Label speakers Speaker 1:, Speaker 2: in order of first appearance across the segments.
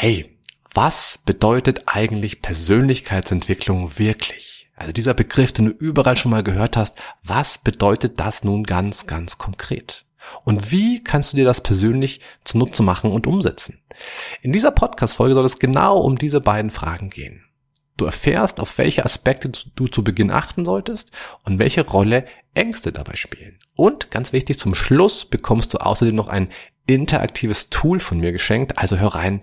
Speaker 1: hey, was bedeutet eigentlich Persönlichkeitsentwicklung wirklich? Also dieser Begriff, den du überall schon mal gehört hast, was bedeutet das nun ganz, ganz konkret? Und wie kannst du dir das persönlich zunutze machen und umsetzen? In dieser Podcast-Folge soll es genau um diese beiden Fragen gehen. Du erfährst, auf welche Aspekte du zu Beginn achten solltest und welche Rolle Ängste dabei spielen. Und ganz wichtig, zum Schluss bekommst du außerdem noch ein interaktives Tool von mir geschenkt. Also hör rein,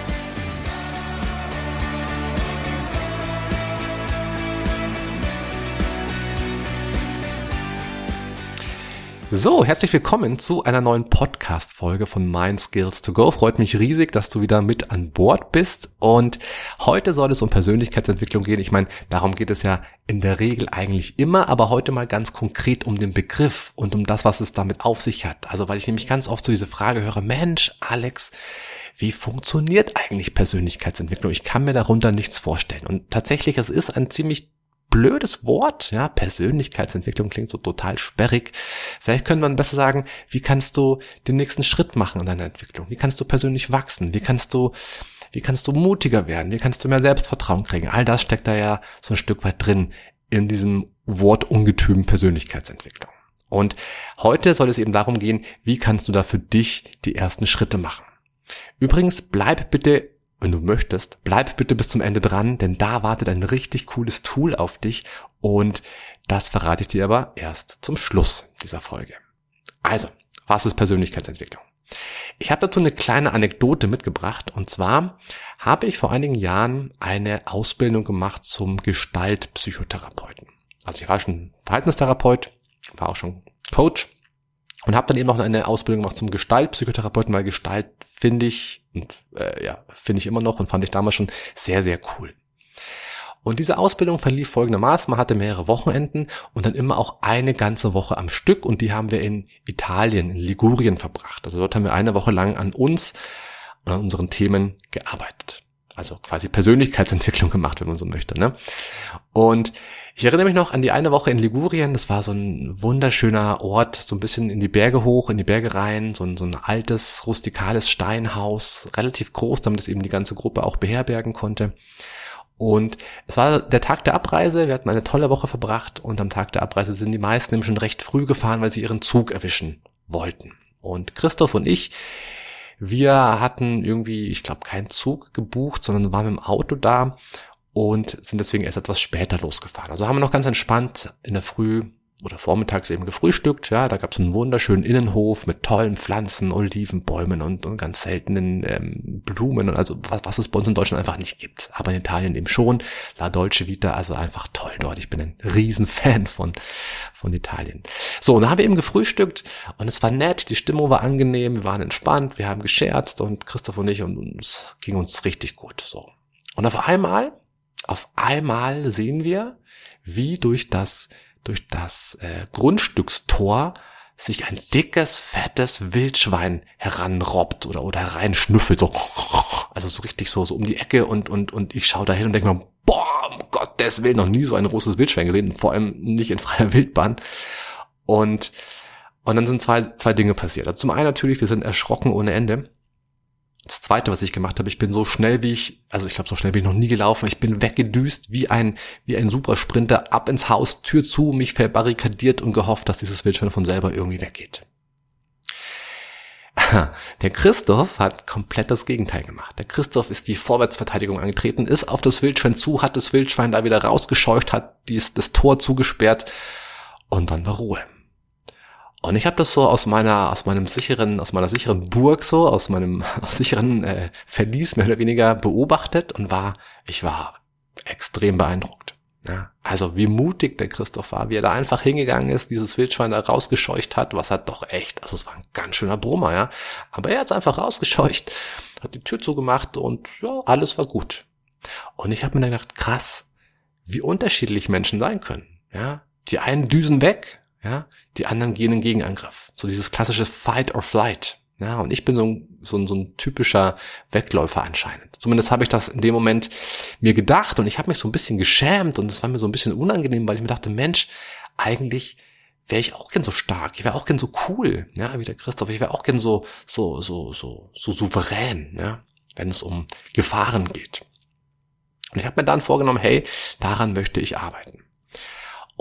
Speaker 1: So, herzlich willkommen zu einer neuen Podcast-Folge von Mind Skills to Go. Freut mich riesig, dass du wieder mit an Bord bist. Und heute soll es um Persönlichkeitsentwicklung gehen. Ich meine, darum geht es ja in der Regel eigentlich immer, aber heute mal ganz konkret um den Begriff und um das, was es damit auf sich hat. Also, weil ich nämlich ganz oft so diese Frage höre, Mensch, Alex, wie funktioniert eigentlich Persönlichkeitsentwicklung? Ich kann mir darunter nichts vorstellen. Und tatsächlich, es ist ein ziemlich blödes Wort, ja, Persönlichkeitsentwicklung klingt so total sperrig. Vielleicht könnte man besser sagen, wie kannst du den nächsten Schritt machen in deiner Entwicklung? Wie kannst du persönlich wachsen? Wie kannst du, wie kannst du mutiger werden? Wie kannst du mehr Selbstvertrauen kriegen? All das steckt da ja so ein Stück weit drin in diesem Wortungetüm Persönlichkeitsentwicklung. Und heute soll es eben darum gehen, wie kannst du da für dich die ersten Schritte machen? Übrigens, bleib bitte wenn du möchtest, bleib bitte bis zum Ende dran, denn da wartet ein richtig cooles Tool auf dich und das verrate ich dir aber erst zum Schluss dieser Folge. Also, was ist Persönlichkeitsentwicklung? Ich habe dazu eine kleine Anekdote mitgebracht und zwar habe ich vor einigen Jahren eine Ausbildung gemacht zum Gestaltpsychotherapeuten. Also ich war schon Verhaltenstherapeut, war auch schon Coach und habe dann eben noch eine Ausbildung gemacht zum Gestaltpsychotherapeuten, weil Gestalt finde ich und äh, ja finde ich immer noch und fand ich damals schon sehr sehr cool. Und diese Ausbildung verlief folgendermaßen: Man hatte mehrere Wochenenden und dann immer auch eine ganze Woche am Stück und die haben wir in Italien, in Ligurien verbracht. Also dort haben wir eine Woche lang an uns und an unseren Themen gearbeitet also quasi Persönlichkeitsentwicklung gemacht, wenn man so möchte. Ne? Und ich erinnere mich noch an die eine Woche in Ligurien. Das war so ein wunderschöner Ort, so ein bisschen in die Berge hoch, in die Berge rein, so ein, so ein altes, rustikales Steinhaus, relativ groß, damit es eben die ganze Gruppe auch beherbergen konnte. Und es war der Tag der Abreise. Wir hatten eine tolle Woche verbracht und am Tag der Abreise sind die meisten nämlich schon recht früh gefahren, weil sie ihren Zug erwischen wollten. Und Christoph und ich, wir hatten irgendwie, ich glaube, keinen Zug gebucht, sondern waren dem Auto da und sind deswegen erst etwas später losgefahren. Also haben wir noch ganz entspannt in der Früh oder vormittags eben gefrühstückt. Ja, da gab es einen wunderschönen Innenhof mit tollen Pflanzen, Olivenbäumen und, und ganz seltenen ähm, Blumen und also was, was es bei uns in Deutschland einfach nicht gibt. Aber in Italien eben schon. La Dolce Vita, also einfach toll dort. Ich bin ein Riesenfan von, von Italien. So, und dann haben wir eben gefrühstückt und es war nett, die Stimmung war angenehm, wir waren entspannt, wir haben gescherzt und Christoph und ich und es ging uns richtig gut. So. Und auf einmal, auf einmal sehen wir, wie durch das durch das äh, Grundstückstor sich ein dickes, fettes Wildschwein heranrobbt oder, oder hereinschnüffelt, so, also so richtig so, so um die Ecke und, und, und ich schaue da hin und denke mir, boah, um Gottes Willen, noch nie so ein großes Wildschwein gesehen, vor allem nicht in freier Wildbahn. Und, und dann sind zwei, zwei Dinge passiert. Also zum einen natürlich, wir sind erschrocken ohne Ende. Zweite, was ich gemacht habe, ich bin so schnell wie ich, also ich glaube, so schnell bin ich noch nie gelaufen, ich bin weggedüst wie ein, wie ein Supersprinter ab ins Haus, Tür zu, mich verbarrikadiert und gehofft, dass dieses Wildschwein von selber irgendwie weggeht. Der Christoph hat komplett das Gegenteil gemacht. Der Christoph ist die Vorwärtsverteidigung angetreten, ist auf das Wildschwein zu, hat das Wildschwein da wieder rausgescheucht, hat dies, das Tor zugesperrt und dann war Ruhe. Und ich habe das so aus meiner, aus meinem sicheren, aus meiner sicheren Burg so, aus meinem aus sicheren äh, Verlies mehr oder weniger beobachtet und war, ich war extrem beeindruckt. Ja, also wie mutig der Christoph war, wie er da einfach hingegangen ist, dieses Wildschwein da rausgescheucht hat, was hat doch echt, also es war ein ganz schöner Brummer, ja. Aber er hat es einfach rausgescheucht, hat die Tür zugemacht und ja, alles war gut. Und ich habe mir dann gedacht, krass, wie unterschiedlich Menschen sein können. Ja, die einen düsen weg, ja, die anderen gehen in Gegenangriff. So dieses klassische Fight or Flight. Ja, und ich bin so ein, so ein, so ein typischer Wegläufer anscheinend. Zumindest habe ich das in dem Moment mir gedacht und ich habe mich so ein bisschen geschämt und es war mir so ein bisschen unangenehm, weil ich mir dachte, Mensch, eigentlich wäre ich auch gern so stark, ich wäre auch gern so cool, ja, wie der Christoph, ich wäre auch gern so, so, so, so, so souverän, ja, wenn es um Gefahren geht. Und ich habe mir dann vorgenommen, hey, daran möchte ich arbeiten.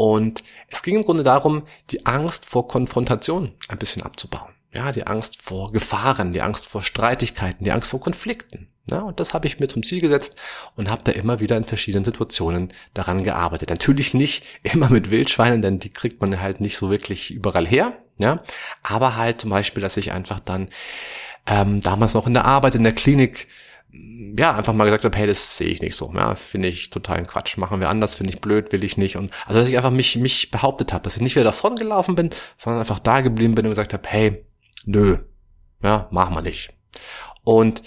Speaker 1: Und es ging im Grunde darum, die Angst vor Konfrontation ein bisschen abzubauen. Ja, die Angst vor Gefahren, die Angst vor Streitigkeiten, die Angst vor Konflikten. Ja, und das habe ich mir zum Ziel gesetzt und habe da immer wieder in verschiedenen Situationen daran gearbeitet. Natürlich nicht immer mit Wildschweinen, denn die kriegt man halt nicht so wirklich überall her. Ja, aber halt zum Beispiel, dass ich einfach dann ähm, damals noch in der Arbeit in der Klinik ja, einfach mal gesagt habe, hey, das sehe ich nicht so. Ja, finde ich totalen Quatsch. Machen wir anders, finde ich blöd, will ich nicht. Und also dass ich einfach mich, mich behauptet habe, dass ich nicht wieder davon gelaufen bin, sondern einfach da geblieben bin und gesagt habe, hey, nö, ja, machen wir nicht. Und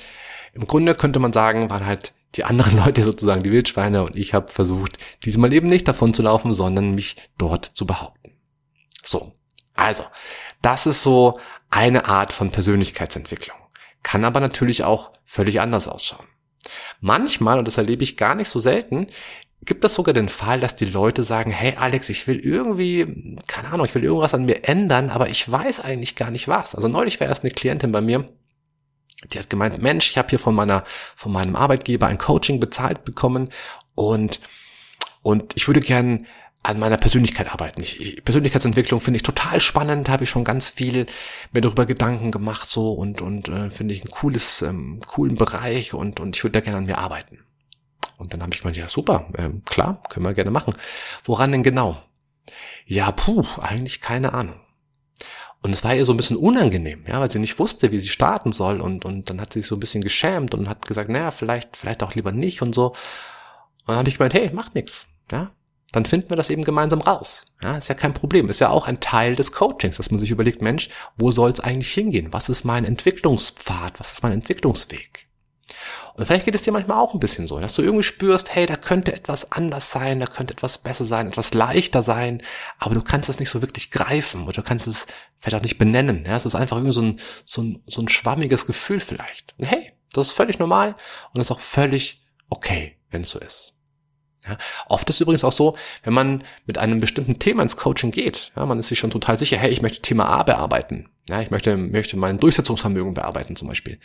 Speaker 1: im Grunde könnte man sagen, waren halt die anderen Leute sozusagen die Wildschweine und ich habe versucht, diesmal eben nicht davon zu laufen, sondern mich dort zu behaupten. So, also, das ist so eine Art von Persönlichkeitsentwicklung. Kann aber natürlich auch völlig anders ausschauen. Manchmal, und das erlebe ich gar nicht so selten, gibt es sogar den Fall, dass die Leute sagen, hey Alex, ich will irgendwie, keine Ahnung, ich will irgendwas an mir ändern, aber ich weiß eigentlich gar nicht was. Also neulich war erst eine Klientin bei mir, die hat gemeint, Mensch, ich habe hier von meiner, von meinem Arbeitgeber ein Coaching bezahlt bekommen und, und ich würde gern an meiner Persönlichkeit arbeiten. Ich, Persönlichkeitsentwicklung finde ich total spannend, habe ich schon ganz viel mir darüber Gedanken gemacht so und und äh, finde ich ein cooles ähm, coolen Bereich und und ich würde da gerne an mir arbeiten. Und dann habe ich gemeint, ja super, ähm, klar, können wir gerne machen. Woran denn genau? Ja, puh, eigentlich keine Ahnung. Und es war ihr so ein bisschen unangenehm, ja, weil sie nicht wusste, wie sie starten soll und, und dann hat sie sich so ein bisschen geschämt und hat gesagt, naja, vielleicht, vielleicht auch lieber nicht und so. Und dann habe ich gemeint, hey, macht nichts, ja, dann finden wir das eben gemeinsam raus. Ja, ist ja kein Problem. Ist ja auch ein Teil des Coachings, dass man sich überlegt, Mensch, wo soll es eigentlich hingehen? Was ist mein Entwicklungspfad? Was ist mein Entwicklungsweg? Und vielleicht geht es dir manchmal auch ein bisschen so, dass du irgendwie spürst, hey, da könnte etwas anders sein, da könnte etwas besser sein, etwas leichter sein, aber du kannst es nicht so wirklich greifen oder du kannst es vielleicht auch nicht benennen. Ja, es ist einfach irgendwie so ein, so ein, so ein schwammiges Gefühl vielleicht. Und hey, das ist völlig normal und ist auch völlig okay, wenn es so ist. Ja, oft ist übrigens auch so, wenn man mit einem bestimmten Thema ins Coaching geht, ja, man ist sich schon total sicher, hey, ich möchte Thema A bearbeiten. Ja, ich möchte, möchte mein Durchsetzungsvermögen bearbeiten zum Beispiel.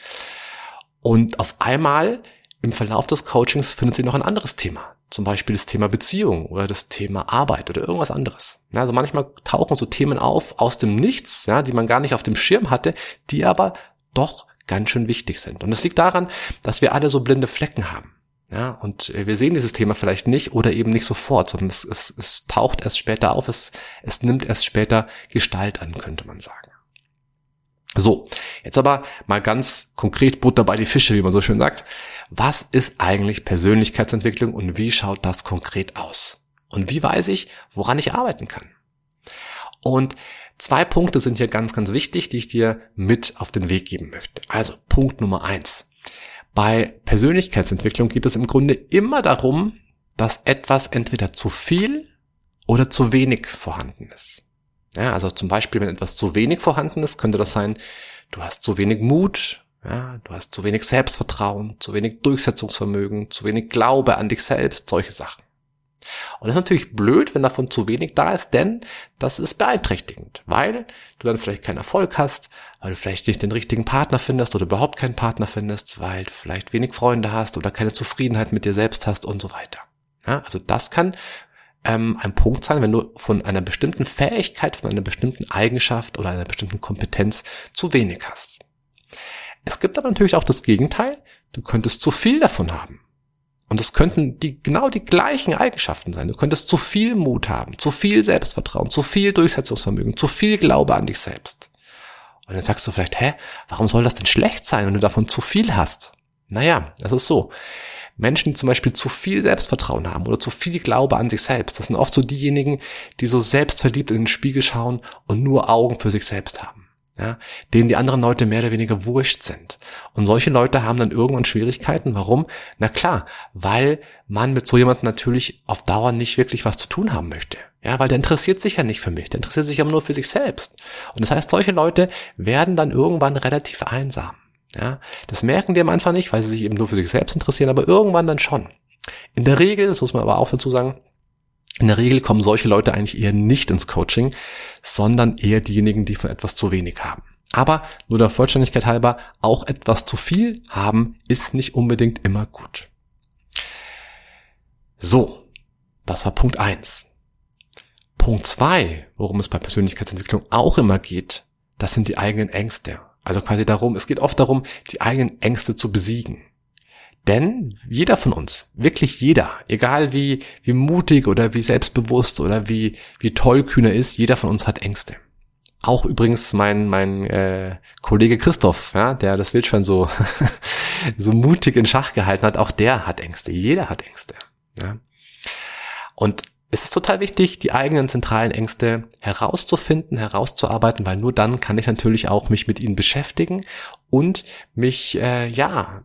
Speaker 1: Und auf einmal im Verlauf des Coachings findet sie noch ein anderes Thema. Zum Beispiel das Thema Beziehung oder das Thema Arbeit oder irgendwas anderes. Ja, also manchmal tauchen so Themen auf aus dem Nichts, ja, die man gar nicht auf dem Schirm hatte, die aber doch ganz schön wichtig sind. Und es liegt daran, dass wir alle so blinde Flecken haben. Ja, und äh, wir sehen dieses Thema vielleicht nicht oder eben nicht sofort, sondern es, es, es taucht erst später auf, es, es nimmt erst später Gestalt an, könnte man sagen. So, jetzt aber mal ganz konkret Butter bei die Fische, wie man so schön sagt. Was ist eigentlich Persönlichkeitsentwicklung und wie schaut das konkret aus? Und wie weiß ich, woran ich arbeiten kann? Und zwei Punkte sind hier ganz, ganz wichtig, die ich dir mit auf den Weg geben möchte. Also Punkt Nummer eins. Bei Persönlichkeitsentwicklung geht es im Grunde immer darum, dass etwas entweder zu viel oder zu wenig vorhanden ist. Ja, also zum Beispiel, wenn etwas zu wenig vorhanden ist, könnte das sein, du hast zu wenig Mut, ja, du hast zu wenig Selbstvertrauen, zu wenig Durchsetzungsvermögen, zu wenig Glaube an dich selbst, solche Sachen. Und das ist natürlich blöd, wenn davon zu wenig da ist, denn das ist beeinträchtigend, weil du dann vielleicht keinen Erfolg hast, weil du vielleicht nicht den richtigen Partner findest oder überhaupt keinen Partner findest, weil du vielleicht wenig Freunde hast oder keine Zufriedenheit mit dir selbst hast und so weiter. Ja, also das kann ähm, ein Punkt sein, wenn du von einer bestimmten Fähigkeit, von einer bestimmten Eigenschaft oder einer bestimmten Kompetenz zu wenig hast. Es gibt aber natürlich auch das Gegenteil. Du könntest zu viel davon haben. Und es könnten die, genau die gleichen Eigenschaften sein. Du könntest zu viel Mut haben, zu viel Selbstvertrauen, zu viel Durchsetzungsvermögen, zu viel Glaube an dich selbst. Und dann sagst du vielleicht, hä, warum soll das denn schlecht sein, wenn du davon zu viel hast? Naja, es ist so. Menschen, die zum Beispiel zu viel Selbstvertrauen haben oder zu viel Glaube an sich selbst, das sind oft so diejenigen, die so selbstverliebt in den Spiegel schauen und nur Augen für sich selbst haben. Ja, denen die anderen Leute mehr oder weniger wurscht sind. Und solche Leute haben dann irgendwann Schwierigkeiten. Warum? Na klar, weil man mit so jemandem natürlich auf Dauer nicht wirklich was zu tun haben möchte. Ja, weil der interessiert sich ja nicht für mich, der interessiert sich aber nur für sich selbst. Und das heißt, solche Leute werden dann irgendwann relativ einsam. Ja, das merken die am Anfang nicht, weil sie sich eben nur für sich selbst interessieren, aber irgendwann dann schon. In der Regel, das muss man aber auch dazu sagen, in der Regel kommen solche Leute eigentlich eher nicht ins Coaching, sondern eher diejenigen, die von etwas zu wenig haben. Aber nur der Vollständigkeit halber, auch etwas zu viel haben ist nicht unbedingt immer gut. So, das war Punkt eins. Punkt zwei, worum es bei Persönlichkeitsentwicklung auch immer geht, das sind die eigenen Ängste. Also quasi darum, es geht oft darum, die eigenen Ängste zu besiegen. Denn jeder von uns, wirklich jeder, egal wie, wie mutig oder wie selbstbewusst oder wie, wie tollkühn er ist, jeder von uns hat Ängste. Auch übrigens mein, mein äh, Kollege Christoph, ja, der das Wildschwein so, so mutig in Schach gehalten hat, auch der hat Ängste. Jeder hat Ängste. Ja. Und es ist total wichtig, die eigenen zentralen Ängste herauszufinden, herauszuarbeiten, weil nur dann kann ich natürlich auch mich mit ihnen beschäftigen und mich, äh, ja,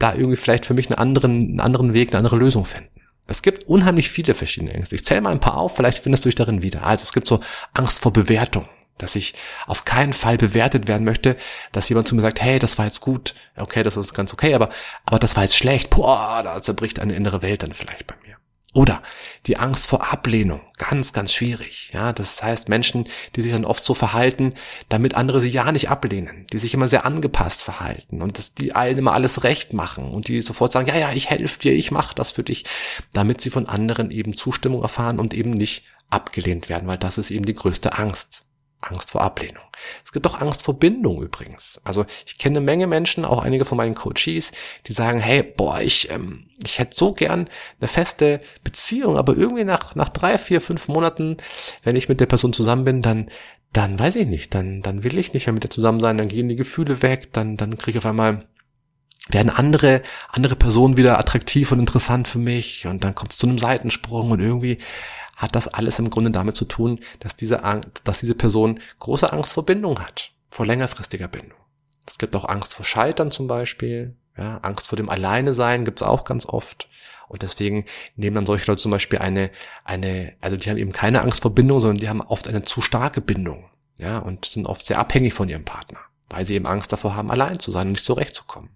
Speaker 1: da irgendwie vielleicht für mich einen anderen, einen anderen Weg, eine andere Lösung finden. Es gibt unheimlich viele verschiedene Ängste. Ich zähle mal ein paar auf, vielleicht findest du dich darin wieder. Also es gibt so Angst vor Bewertung, dass ich auf keinen Fall bewertet werden möchte, dass jemand zu mir sagt, hey, das war jetzt gut, okay, das ist ganz okay, aber, aber das war jetzt schlecht, boah, da zerbricht eine innere Welt dann vielleicht bei mir. Oder die Angst vor Ablehnung, ganz, ganz schwierig. Ja, das heißt Menschen, die sich dann oft so verhalten, damit andere sie ja nicht ablehnen, die sich immer sehr angepasst verhalten und dass die allen immer alles recht machen und die sofort sagen, ja, ja, ich helfe dir, ich mache das für dich, damit sie von anderen eben Zustimmung erfahren und eben nicht abgelehnt werden, weil das ist eben die größte Angst. Angst vor Ablehnung. Es gibt auch Angst vor Bindung übrigens. Also ich kenne eine Menge Menschen, auch einige von meinen Coaches, die sagen, hey, boah, ich, ähm, ich hätte so gern eine feste Beziehung, aber irgendwie nach, nach drei, vier, fünf Monaten, wenn ich mit der Person zusammen bin, dann, dann weiß ich nicht, dann, dann will ich nicht mehr mit der zusammen sein, dann gehen die Gefühle weg, dann, dann kriege ich auf einmal werden andere, andere Personen wieder attraktiv und interessant für mich und dann kommt es zu einem Seitensprung und irgendwie hat das alles im Grunde damit zu tun, dass diese, dass diese Person große Angst vor Bindung hat, vor längerfristiger Bindung. Es gibt auch Angst vor Scheitern zum Beispiel, ja, Angst vor dem Alleine sein gibt's auch ganz oft. Und deswegen nehmen dann solche Leute zum Beispiel eine, eine, also die haben eben keine Angst vor Bindung, sondern die haben oft eine zu starke Bindung, ja, und sind oft sehr abhängig von ihrem Partner, weil sie eben Angst davor haben, allein zu sein und nicht zurechtzukommen.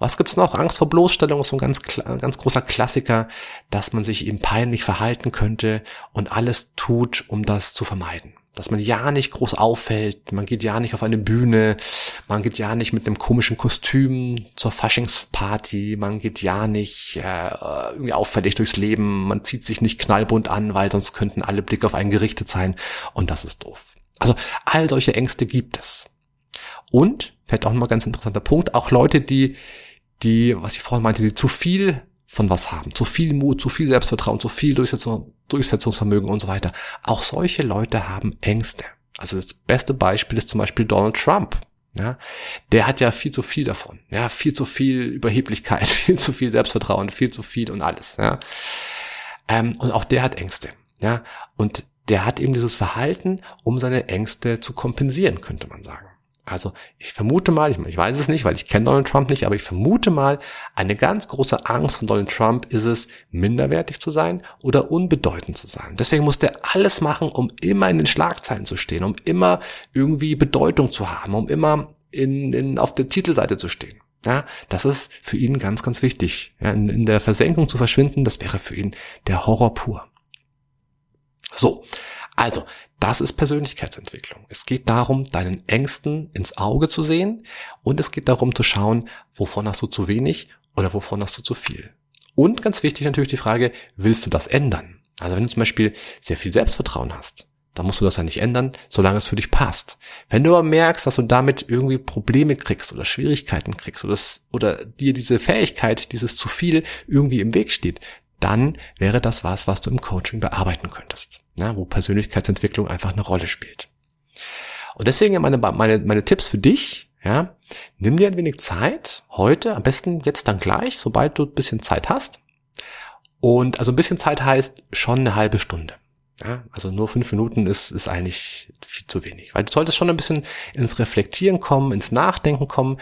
Speaker 1: Was gibt's noch? Angst vor Bloßstellung ist so ein ganz, ganz großer Klassiker, dass man sich eben peinlich verhalten könnte und alles tut, um das zu vermeiden. Dass man ja nicht groß auffällt, man geht ja nicht auf eine Bühne, man geht ja nicht mit einem komischen Kostüm zur Faschingsparty, man geht ja nicht äh, irgendwie auffällig durchs Leben, man zieht sich nicht knallbunt an, weil sonst könnten alle Blicke auf einen gerichtet sein und das ist doof. Also all solche Ängste gibt es. Und, vielleicht auch nochmal ganz interessanter Punkt, auch Leute, die die, was ich vorhin meinte, die zu viel von was haben, zu viel Mut, zu viel Selbstvertrauen, zu viel Durchsetzung, Durchsetzungsvermögen und so weiter. Auch solche Leute haben Ängste. Also das beste Beispiel ist zum Beispiel Donald Trump. Ja, der hat ja viel zu viel davon. Ja, viel zu viel Überheblichkeit, viel zu viel Selbstvertrauen, viel zu viel und alles. Ja, ähm, und auch der hat Ängste. Ja, und der hat eben dieses Verhalten, um seine Ängste zu kompensieren, könnte man sagen. Also ich vermute mal, ich, ich weiß es nicht, weil ich kenne Donald Trump nicht, aber ich vermute mal, eine ganz große Angst von Donald Trump ist es, minderwertig zu sein oder unbedeutend zu sein. Deswegen muss der alles machen, um immer in den Schlagzeilen zu stehen, um immer irgendwie Bedeutung zu haben, um immer in, in, auf der Titelseite zu stehen. Ja, das ist für ihn ganz, ganz wichtig. Ja, in, in der Versenkung zu verschwinden, das wäre für ihn der Horror pur. So, also das ist Persönlichkeitsentwicklung. Es geht darum, deinen Ängsten ins Auge zu sehen und es geht darum zu schauen, wovon hast du zu wenig oder wovon hast du zu viel. Und ganz wichtig natürlich die Frage, willst du das ändern? Also wenn du zum Beispiel sehr viel Selbstvertrauen hast, dann musst du das ja nicht ändern, solange es für dich passt. Wenn du aber merkst, dass du damit irgendwie Probleme kriegst oder Schwierigkeiten kriegst oder, das, oder dir diese Fähigkeit, dieses zu viel irgendwie im Weg steht, dann wäre das was, was du im Coaching bearbeiten könntest ja, wo Persönlichkeitsentwicklung einfach eine Rolle spielt. Und deswegen meine, meine, meine Tipps für dich, ja, nimm dir ein wenig Zeit, heute, am besten jetzt dann gleich, sobald du ein bisschen Zeit hast. Und also ein bisschen Zeit heißt schon eine halbe Stunde. Ja, also nur fünf Minuten ist, ist eigentlich viel zu wenig. Weil du solltest schon ein bisschen ins Reflektieren kommen, ins Nachdenken kommen.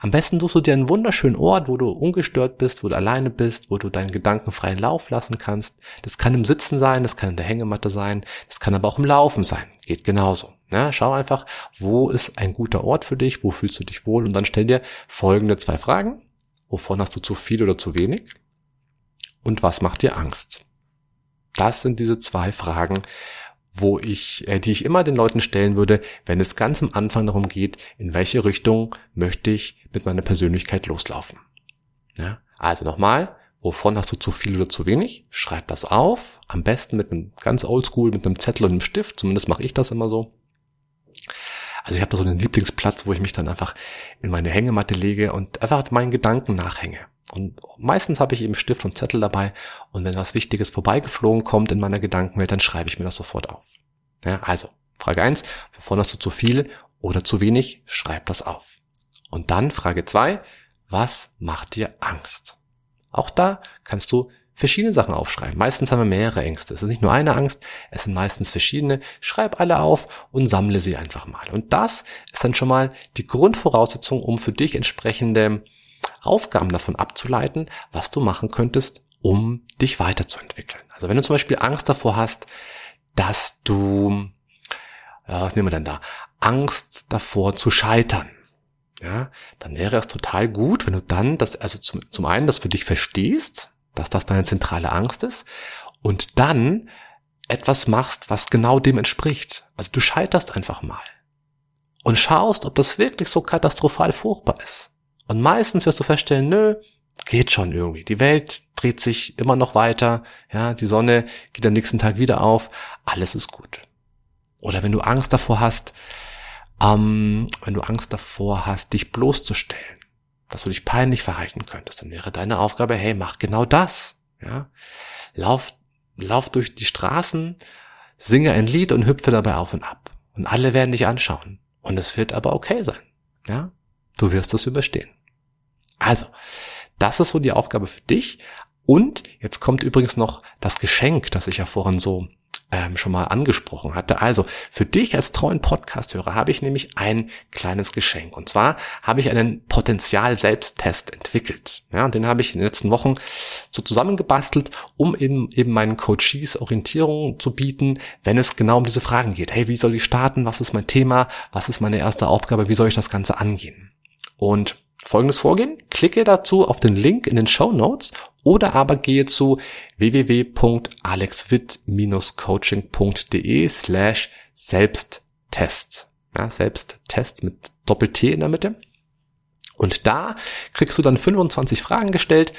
Speaker 1: Am besten suchst du dir einen wunderschönen Ort, wo du ungestört bist, wo du alleine bist, wo du deinen Gedanken freien Lauf lassen kannst. Das kann im Sitzen sein, das kann in der Hängematte sein, das kann aber auch im Laufen sein. Geht genauso. Ja, schau einfach, wo ist ein guter Ort für dich, wo fühlst du dich wohl und dann stell dir folgende zwei Fragen. Wovon hast du zu viel oder zu wenig? Und was macht dir Angst? Das sind diese zwei Fragen, wo ich, äh, die ich immer den Leuten stellen würde, wenn es ganz am Anfang darum geht, in welche Richtung möchte ich mit meiner Persönlichkeit loslaufen. Ja? Also nochmal, wovon hast du zu viel oder zu wenig? Schreib das auf, am besten mit einem ganz oldschool, mit einem Zettel und einem Stift, zumindest mache ich das immer so. Also ich habe da so einen Lieblingsplatz, wo ich mich dann einfach in meine Hängematte lege und einfach meinen Gedanken nachhänge. Und meistens habe ich eben Stift und Zettel dabei und wenn was Wichtiges vorbeigeflogen kommt in meiner Gedankenwelt, dann schreibe ich mir das sofort auf. Ja, also, Frage eins: wovon hast du zu viel oder zu wenig? Schreib das auf. Und dann Frage zwei: was macht dir Angst? Auch da kannst du verschiedene Sachen aufschreiben. Meistens haben wir mehrere Ängste. Es ist nicht nur eine Angst, es sind meistens verschiedene. Schreib alle auf und sammle sie einfach mal. Und das ist dann schon mal die Grundvoraussetzung, um für dich entsprechende Aufgaben davon abzuleiten, was du machen könntest, um dich weiterzuentwickeln. Also wenn du zum Beispiel Angst davor hast, dass du, ja, was nehmen wir denn da? Angst davor zu scheitern. Ja, dann wäre es total gut, wenn du dann das, also zum, zum einen das für dich verstehst, dass das deine zentrale Angst ist und dann etwas machst, was genau dem entspricht. Also du scheiterst einfach mal und schaust, ob das wirklich so katastrophal furchtbar ist. Und meistens wirst du feststellen, nö, geht schon irgendwie. Die Welt dreht sich immer noch weiter, ja, die Sonne geht am nächsten Tag wieder auf, alles ist gut. Oder wenn du Angst davor hast, ähm, wenn du Angst davor hast, dich bloßzustellen, dass du dich peinlich verhalten könntest, dann wäre deine Aufgabe, hey, mach genau das, ja. Lauf, lauf durch die Straßen, singe ein Lied und hüpfe dabei auf und ab. Und alle werden dich anschauen. Und es wird aber okay sein, ja. Du wirst das überstehen. Also, das ist so die Aufgabe für dich. Und jetzt kommt übrigens noch das Geschenk, das ich ja vorhin so ähm, schon mal angesprochen hatte. Also für dich als treuen Podcast-Hörer habe ich nämlich ein kleines Geschenk. Und zwar habe ich einen Potenzial-Selbsttest entwickelt. Ja, und den habe ich in den letzten Wochen so zusammengebastelt, um eben, eben meinen Coaches Orientierung zu bieten, wenn es genau um diese Fragen geht. Hey, wie soll ich starten? Was ist mein Thema? Was ist meine erste Aufgabe? Wie soll ich das Ganze angehen? Und folgendes Vorgehen. Klicke dazu auf den Link in den Show Notes oder aber gehe zu www.alexwitt-coaching.de slash Selbsttest. Ja, Selbsttest mit Doppel-T in der Mitte. Und da kriegst du dann 25 Fragen gestellt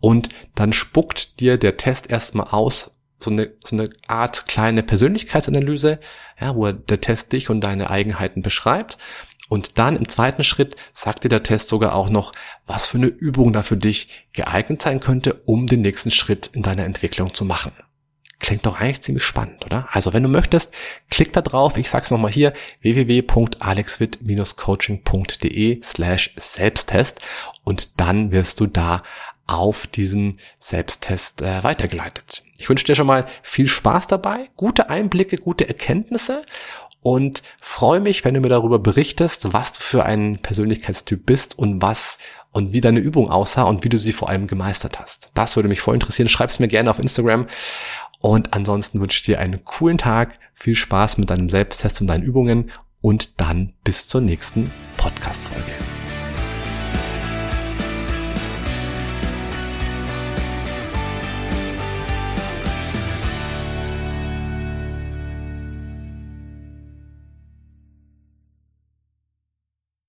Speaker 1: und dann spuckt dir der Test erstmal aus, so eine, so eine Art kleine Persönlichkeitsanalyse, ja, wo der Test dich und deine Eigenheiten beschreibt. Und dann im zweiten Schritt sagt dir der Test sogar auch noch, was für eine Übung da für dich geeignet sein könnte, um den nächsten Schritt in deiner Entwicklung zu machen. Klingt doch eigentlich ziemlich spannend, oder? Also wenn du möchtest, klick da drauf. Ich sag's nochmal hier, www.alexwit-coaching.de slash Selbsttest und dann wirst du da auf diesen Selbsttest äh, weitergeleitet. Ich wünsche dir schon mal viel Spaß dabei, gute Einblicke, gute Erkenntnisse und freue mich, wenn du mir darüber berichtest, was du für ein Persönlichkeitstyp bist und was und wie deine Übung aussah und wie du sie vor allem gemeistert hast. Das würde mich voll interessieren. Schreib es mir gerne auf Instagram. Und ansonsten wünsche ich dir einen coolen Tag, viel Spaß mit deinem Selbsttest und deinen Übungen und dann bis zur nächsten Podcast-Folge.